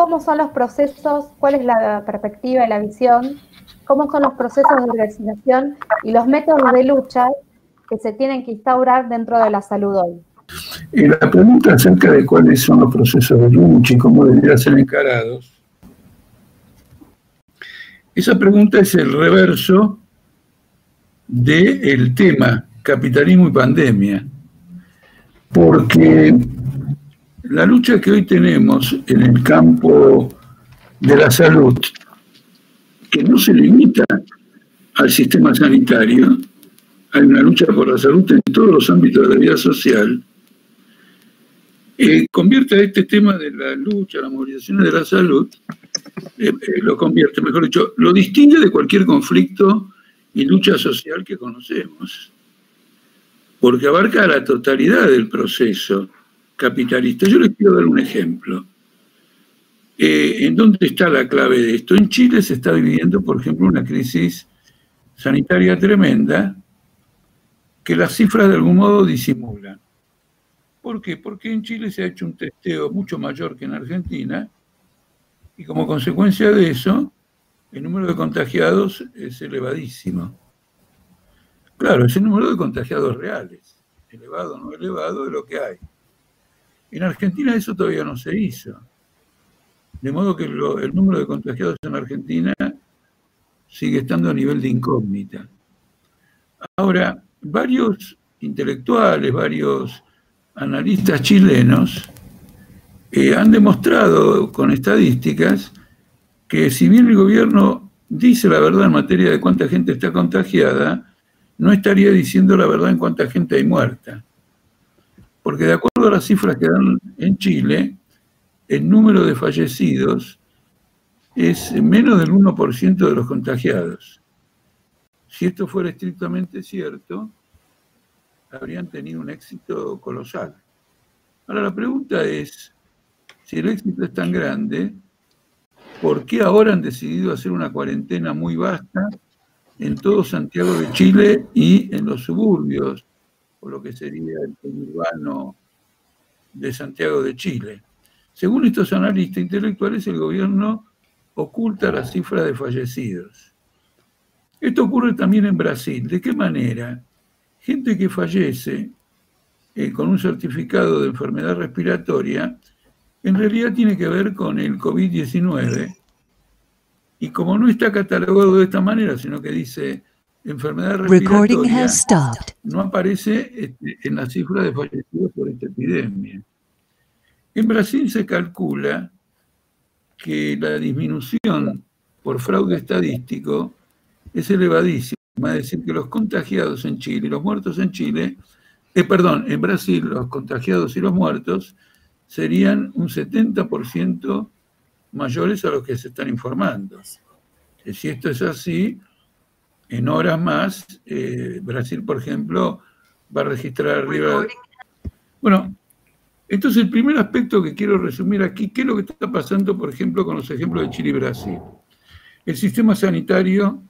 cómo son los procesos, cuál es la perspectiva y la visión, cómo son los procesos de organización y los métodos de lucha que se tienen que instaurar dentro de la salud hoy. Y la pregunta acerca de cuáles son los procesos de lucha y cómo deberían ser encarados, esa pregunta es el reverso del tema capitalismo y pandemia, porque la lucha que hoy tenemos en el campo de la salud, que no se limita al sistema sanitario, hay una lucha por la salud en todos los ámbitos de la vida social, eh, convierte a este tema de la lucha, la movilización de la salud, eh, eh, lo convierte, mejor dicho, lo distingue de cualquier conflicto y lucha social que conocemos, porque abarca la totalidad del proceso capitalista. Yo les quiero dar un ejemplo. ¿En dónde está la clave de esto? En Chile se está viviendo, por ejemplo, una crisis sanitaria tremenda que las cifras de algún modo disimulan. ¿Por qué? Porque en Chile se ha hecho un testeo mucho mayor que en Argentina y como consecuencia de eso, el número de contagiados es elevadísimo. Claro, es el número de contagiados reales. Elevado o no elevado es lo que hay. En Argentina eso todavía no se hizo. De modo que el número de contagiados en Argentina sigue estando a nivel de incógnita. Ahora, varios intelectuales, varios analistas chilenos eh, han demostrado con estadísticas que si bien el gobierno dice la verdad en materia de cuánta gente está contagiada, no estaría diciendo la verdad en cuánta gente hay muerta. Porque de acuerdo las cifras que dan en Chile, el número de fallecidos es menos del 1% de los contagiados. Si esto fuera estrictamente cierto, habrían tenido un éxito colosal. Ahora la pregunta es, si el éxito es tan grande, ¿por qué ahora han decidido hacer una cuarentena muy vasta en todo Santiago de Chile y en los suburbios, o lo que sería el urbano de Santiago de Chile? Según estos analistas intelectuales, el gobierno oculta la cifra de fallecidos. Esto ocurre también en Brasil. ¿De qué manera? gente que fallece eh, con un certificado de enfermedad respiratoria, en realidad tiene que ver con el COVID-19. Y como no está catalogado de esta manera, sino que dice enfermedad respiratoria, no aparece este, en la cifra de fallecidos por esta epidemia. En Brasil se calcula que la disminución por fraude estadístico es elevadísima es decir, que los contagiados en Chile y los muertos en Chile, eh, perdón, en Brasil los contagiados y los muertos serían un 70% mayores a los que se están informando. Si esto es así, en horas más, eh, Brasil, por ejemplo, va a registrar arriba... Bueno, entonces el primer aspecto que quiero resumir aquí, ¿qué es lo que está pasando, por ejemplo, con los ejemplos de Chile y Brasil? El sistema sanitario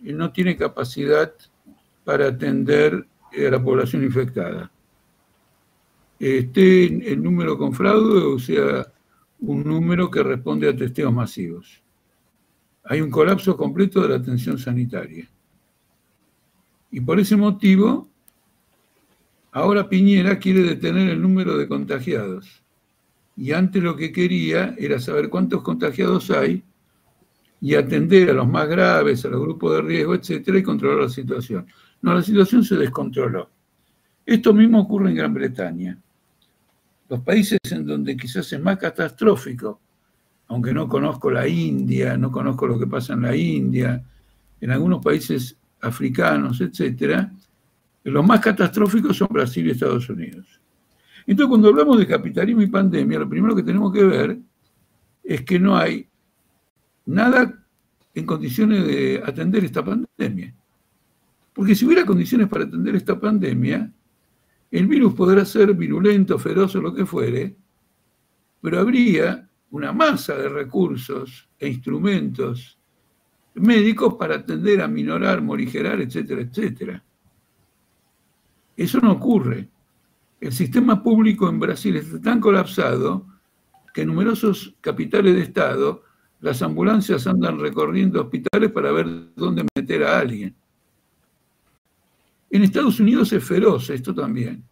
no tiene capacidad para atender a la población infectada. Esté el número con fraude o sea un número que responde a testeos masivos. Hay un colapso completo de la atención sanitaria. Y por ese motivo, ahora Piñera quiere detener el número de contagiados. Y antes lo que quería era saber cuántos contagiados hay y atender a los más graves, a los grupos de riesgo, etcétera, y controlar la situación. No, la situación se descontroló. Esto mismo ocurre en Gran Bretaña. Los países en donde quizás es más catastrófico, aunque no conozco la India, no conozco lo que pasa en la India, en algunos países africanos, etcétera, los más catastróficos son Brasil y Estados Unidos. Entonces, cuando hablamos de capitalismo y pandemia, lo primero que tenemos que ver es que no hay nada en condiciones de atender esta pandemia. Porque si hubiera condiciones para atender esta pandemia, el virus podrá ser virulento, feroz o lo que fuere, pero habría una masa de recursos e instrumentos médicos para atender, a minorar, morigerar, etcétera, etcétera. Eso no ocurre. El sistema público en Brasil está tan colapsado que en numerosos capitales de Estado las ambulancias andan recorriendo hospitales para ver dónde meter a alguien. En Estados Unidos es feroz esto también.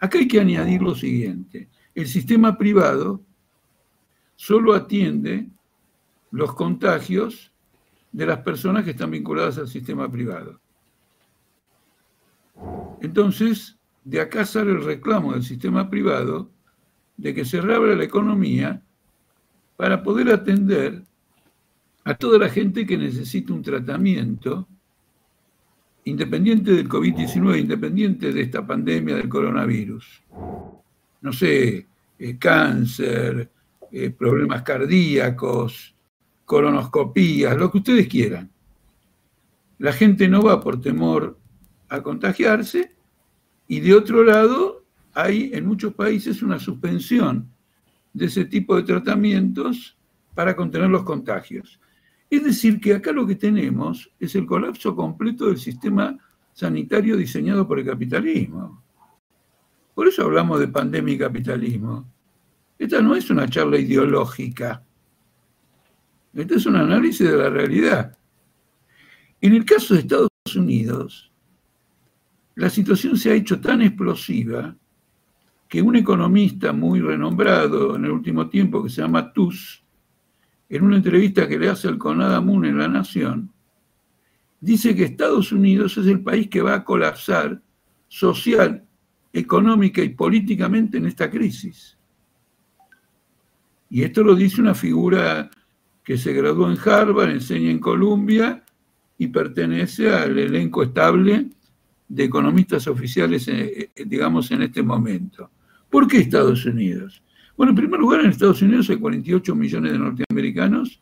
Acá hay que añadir lo siguiente. El sistema privado solo atiende los contagios de las personas que están vinculadas al sistema privado. Entonces, de acá sale el reclamo del sistema privado de que se reabra la economía para poder atender a toda la gente que necesita un tratamiento, independiente del COVID-19, independiente de esta pandemia del coronavirus. No sé, eh, cáncer, eh, problemas cardíacos, colonoscopías, lo que ustedes quieran. La gente no va por temor a contagiarse y de otro lado hay en muchos países una suspensión de ese tipo de tratamientos para contener los contagios. Es decir, que acá lo que tenemos es el colapso completo del sistema sanitario diseñado por el capitalismo. Por eso hablamos de pandemia y capitalismo. Esta no es una charla ideológica. Este es un análisis de la realidad. En el caso de Estados Unidos, la situación se ha hecho tan explosiva que un economista muy renombrado en el último tiempo, que se llama Tus, en una entrevista que le hace al Conada Moon en La Nación, dice que Estados Unidos es el país que va a colapsar social, económica y políticamente en esta crisis. Y esto lo dice una figura que se graduó en Harvard, enseña en Columbia y pertenece al elenco estable de economistas oficiales, eh, eh, digamos, en este momento. ¿Por qué Estados Unidos? Bueno, en primer lugar, en Estados Unidos hay 48 millones de norteamericanos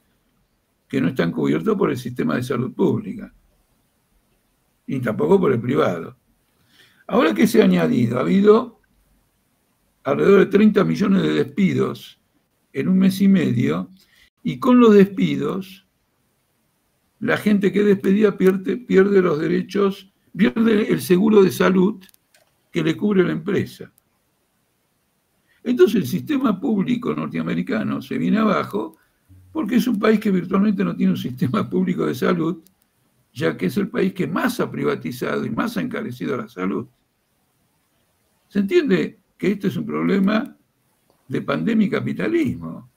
que no están cubiertos por el sistema de salud pública, ni tampoco por el privado. Ahora que se ha añadido, ha habido alrededor de 30 millones de despidos en un mes y medio, y con los despidos, la gente que despedía pierde, pierde los derechos, pierde el seguro de salud que le cubre la empresa. Entonces el sistema público norteamericano se viene abajo porque es un país que virtualmente no tiene un sistema público de salud, ya que es el país que más ha privatizado y más ha encarecido la salud. ¿Se entiende que esto es un problema de pandemia y capitalismo?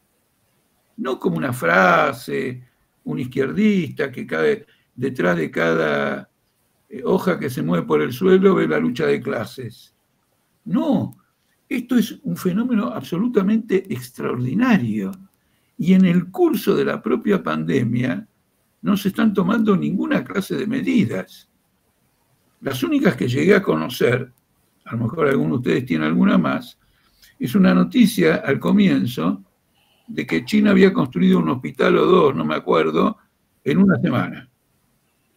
no como una frase, un izquierdista que cae detrás de cada eh, hoja que se mueve por el suelo ve la lucha de clases. No, esto es un fenómeno absolutamente extraordinario. Y en el curso de la propia pandemia no se están tomando ninguna clase de medidas. Las únicas que llegué a conocer, a lo mejor alguno de ustedes tiene alguna más, es una noticia al comienzo de que China había construido un hospital o dos, no me acuerdo, en una semana.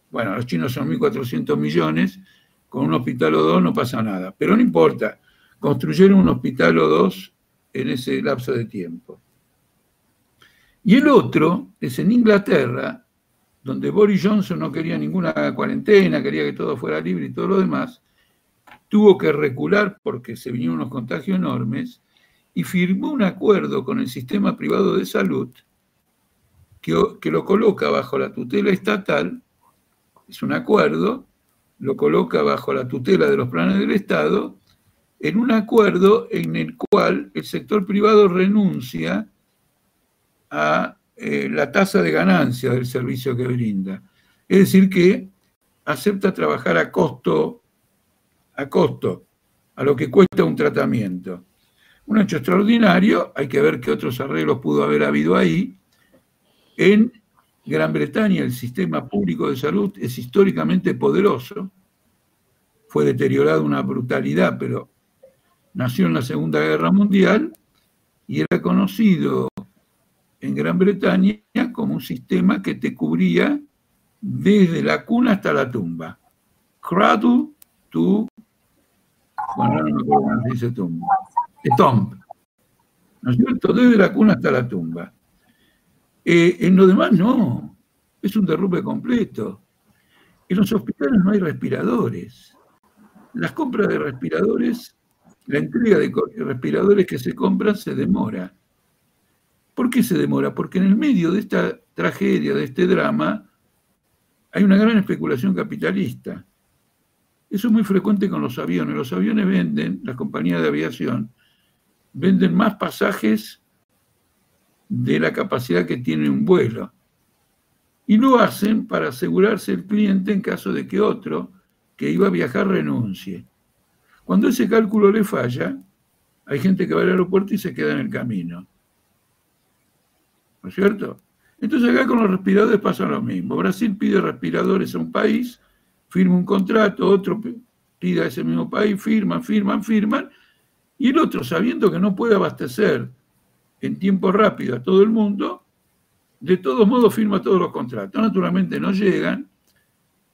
Bueno, los chinos son 1.400 millones, con un hospital o dos no pasa nada, pero no importa, construyeron un hospital o dos en ese lapso de tiempo. Y el otro es en Inglaterra, donde Boris Johnson no quería ninguna cuarentena, quería que todo fuera libre y todo lo demás, tuvo que recular porque se vinieron unos contagios enormes y firmó un acuerdo con el sistema privado de salud que, lo coloca bajo la tutela estatal, es un acuerdo, lo coloca bajo la tutela de los planes del Estado, en un acuerdo en el cual el sector privado renuncia a eh, la tasa de ganancia del servicio que brinda. Es decir, que acepta trabajar a costo, a costo, a lo que cuesta un tratamiento. Un hecho extraordinario, hay que ver qué otros arreglos pudo haber habido ahí. En Gran Bretaña el sistema público de salud es históricamente poderoso, fue deteriorado una brutalidad, pero nació en la Segunda Guerra Mundial y era conocido en Gran Bretaña como un sistema que te cubría desde la cuna hasta la tumba. Cradle to... Bueno, no me acuerdo cómo se dice tumba tomb, ¿no es cierto? Desde la cuna hasta la tumba. Eh, en lo demás no, es un derrumbe completo. En los hospitales no hay respiradores. Las compras de respiradores, la entrega de respiradores que se compran se demora. ¿Por qué se demora? Porque en el medio de esta tragedia, de este drama, hay una gran especulación capitalista. Eso es muy frecuente con los aviones. Los aviones venden, las compañías de aviación, venden más pasajes de la capacidad que tiene un vuelo. Y lo hacen para asegurarse el cliente en caso de que otro que iba a viajar renuncie. Cuando ese cálculo le falla, hay gente que va al aeropuerto y se queda en el camino. ¿No es cierto? Entonces acá con los respiradores pasa lo mismo. Brasil pide respiradores a un país, firma un contrato, otro pide a ese mismo país, firman, firman, firman, y el otro, sabiendo que no puede abastecer en tiempo rápido a todo el mundo, de todos modos firma todos los contratos. Naturalmente no llegan,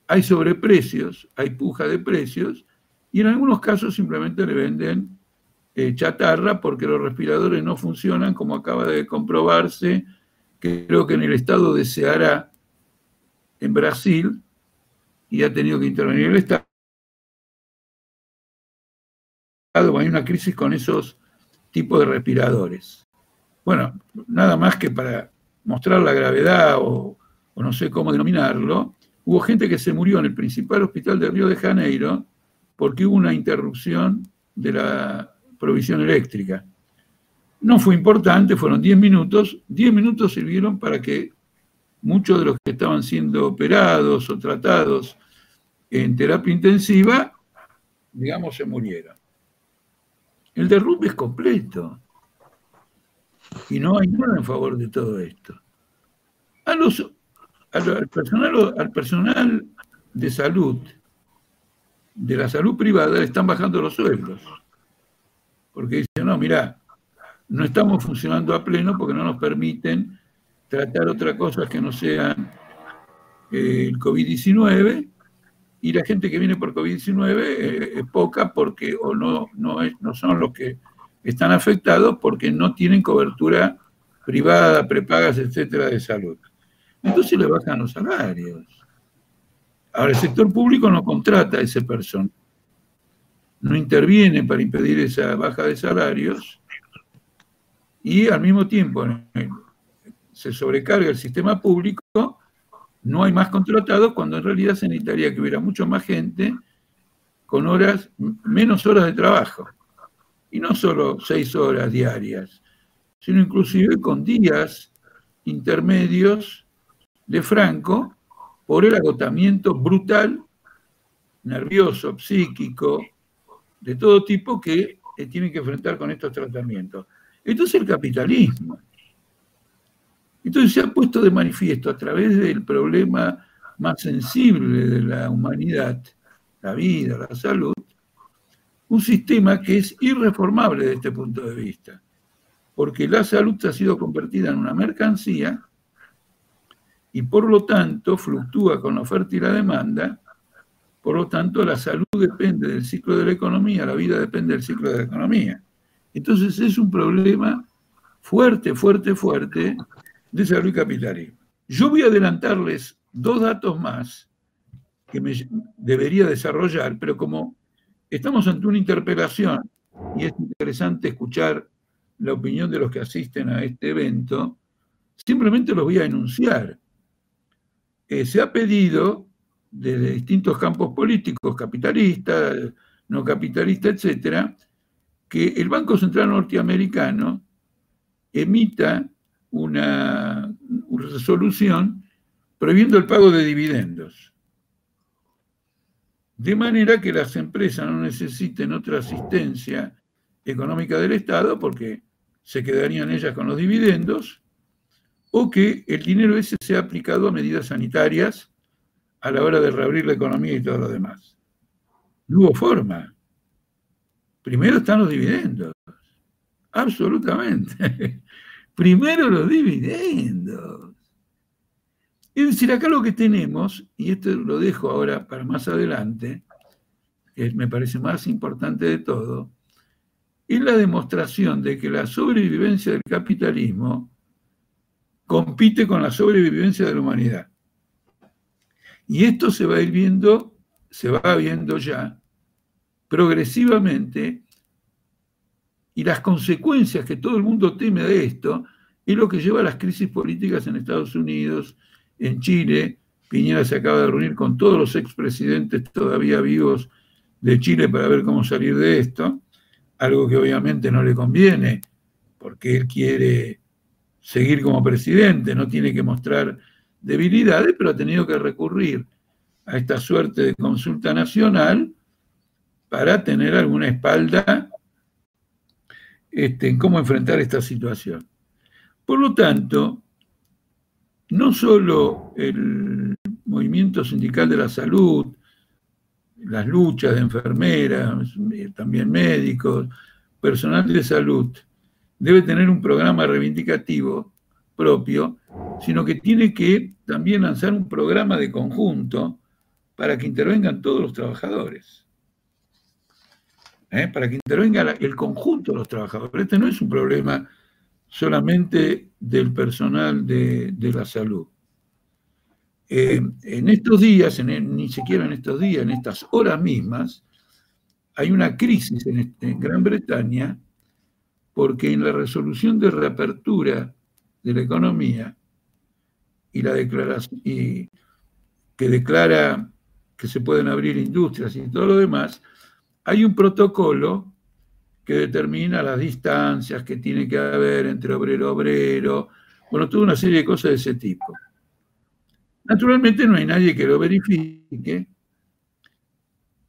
hay sobreprecios, hay puja de precios, y en algunos casos simplemente le venden eh, chatarra porque los respiradores no funcionan, como acaba de comprobarse, creo que en el estado de Ceará, en Brasil, y ha tenido que intervenir el Estado. Hay una crisis con esos tipos de respiradores. Bueno, nada más que para mostrar la gravedad o, o no sé cómo denominarlo, hubo gente que se murió en el principal hospital de Río de Janeiro porque hubo una interrupción de la provisión eléctrica. No fue importante, fueron 10 minutos. 10 minutos sirvieron para que muchos de los que estaban siendo operados o tratados en terapia intensiva, digamos, se murieron. El derrumbe es completo. Y no hay nada en favor de todo esto. A los, al, personal, al personal de salud, de la salud privada, le están bajando los sueldos. Porque dicen, no, mira, no estamos funcionando a pleno porque no nos permiten tratar otras cosas que no sean eh, el COVID-19 y la gente que viene por COVID-19 eh, es poca porque o no, no, es, no son los que están afectados porque no tienen cobertura privada, prepagas, etcétera, de salud. Entonces le bajan los salarios. Ahora, el sector público no contrata a ese personal, no interviene para impedir esa baja de salarios y al mismo tiempo se sobrecarga el sistema público no hay más contratados cuando en realidad se necesitaría que hubiera mucho más gente con horas, menos horas de trabajo. Y no solo seis horas diarias, sino inclusive con días intermedios de Franco por el agotamiento brutal, nervioso, psíquico, de todo tipo que tienen que enfrentar con estos tratamientos. Entonces el capitalismo. Entonces se ha puesto de manifiesto a través del problema más sensible de la humanidad, la vida, la salud, un sistema que es irreformable desde este punto de vista, porque la salud ha sido convertida en una mercancía y por lo tanto fluctúa con la oferta y la demanda, por lo tanto la salud depende del ciclo de la economía, la vida depende del ciclo de la economía. Entonces es un problema fuerte, fuerte, fuerte, y capitalismo. Yo voy a adelantarles dos datos más que me debería desarrollar, pero como estamos ante una interpelación y es interesante escuchar la opinión de los que asisten a este evento, simplemente los voy a enunciar. Eh, se ha pedido desde distintos campos políticos, capitalistas, no capitalistas, etcétera, que el Banco Central Norteamericano emita una, resolución prohibiendo el pago de dividendos. De manera que las empresas no necesiten otra asistencia económica del Estado porque se quedarían ellas con los dividendos, o que el dinero ese sea aplicado a medidas sanitarias a la hora de reabrir la economía y todo lo demás. No hubo forma. Primero están los dividendos. Absolutamente. Primero los dividendos. Es decir, acá lo que tenemos, y esto lo dejo ahora para más adelante, que me parece más importante de todo, es la demostración de que la sobrevivencia del capitalismo compite con la sobrevivencia de la humanidad. Y esto se va a ir viendo, se va viendo ya progresivamente y las consecuencias que todo el mundo teme de esto y lo que lleva a las crisis políticas en Estados Unidos, en Chile. Piñera se acaba de reunir con todos los expresidentes todavía vivos de Chile para ver cómo salir de esto, algo que obviamente no le conviene, porque él quiere seguir como presidente, no tiene que mostrar debilidades, pero ha tenido que recurrir a esta suerte de consulta nacional para tener alguna espalda este, en cómo enfrentar esta situación. Por lo tanto, no solo el movimiento sindical de la salud, las luchas de enfermeras, también médicos, personal de salud, debe tener un programa reivindicativo propio, sino que tiene que también lanzar un programa de conjunto para que intervengan todos los trabajadores. ¿Eh? Para que intervenga el conjunto de los trabajadores. Este no es un problema solamente del personal de, la salud. Eh, en estos días, ni siquiera en estos días, en estas horas mismas, hay una crisis en, Gran Bretaña porque en la resolución de reapertura de la economía y la declaración que declara que se pueden abrir industrias y todo lo demás, hay un protocolo que determina las distancias que tiene que haber entre obrero obrero, bueno, toda una serie de cosas de ese tipo. Naturalmente no hay nadie que lo verifique,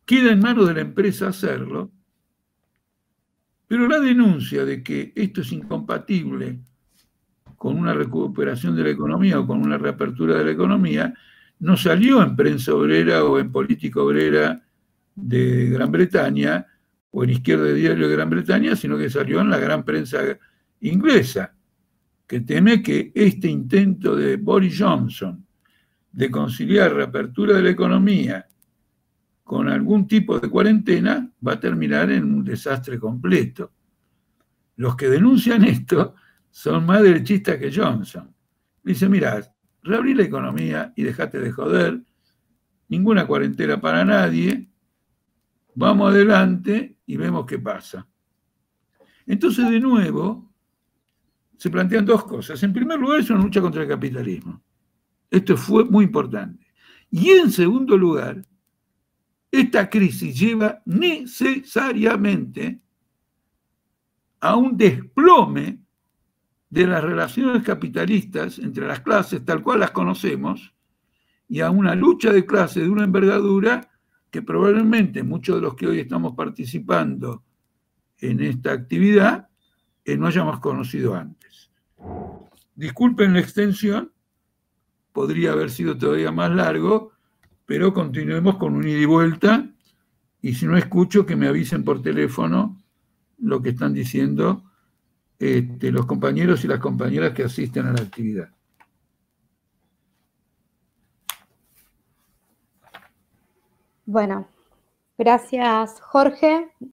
queda en manos de la empresa hacerlo, pero la denuncia de que esto es incompatible con una recuperación de la economía o con una reapertura de la economía, no salió en prensa obrera o en política obrera de Gran Bretaña, o en Izquierda de Diario de Gran Bretaña, sino que salió en la gran prensa inglesa, que teme que este intento de Boris Johnson de conciliar reapertura de la economía con algún tipo de cuarentena va a terminar en un desastre completo. Los que denuncian esto son más derechistas que Johnson. Dice, mira, reabrí la economía y dejate de joder, ninguna cuarentena para nadie, vamos adelante y vemos qué pasa. Entonces, de nuevo, se plantean dos cosas. En primer lugar, es una lucha contra el capitalismo. Esto fue muy importante. Y en segundo lugar, esta crisis lleva necesariamente a un desplome de las relaciones capitalistas entre las clases tal cual las conocemos y a una lucha de clases de una envergadura que probablemente muchos de los que hoy estamos participando en esta actividad eh, no hayamos conocido antes. Disculpen la extensión, podría haber sido todavía más largo, pero continuemos con un ida y vuelta y si no escucho que me avisen por teléfono lo que están diciendo este, los compañeros y las compañeras que asisten a la actividad. Bueno, gracias Jorge.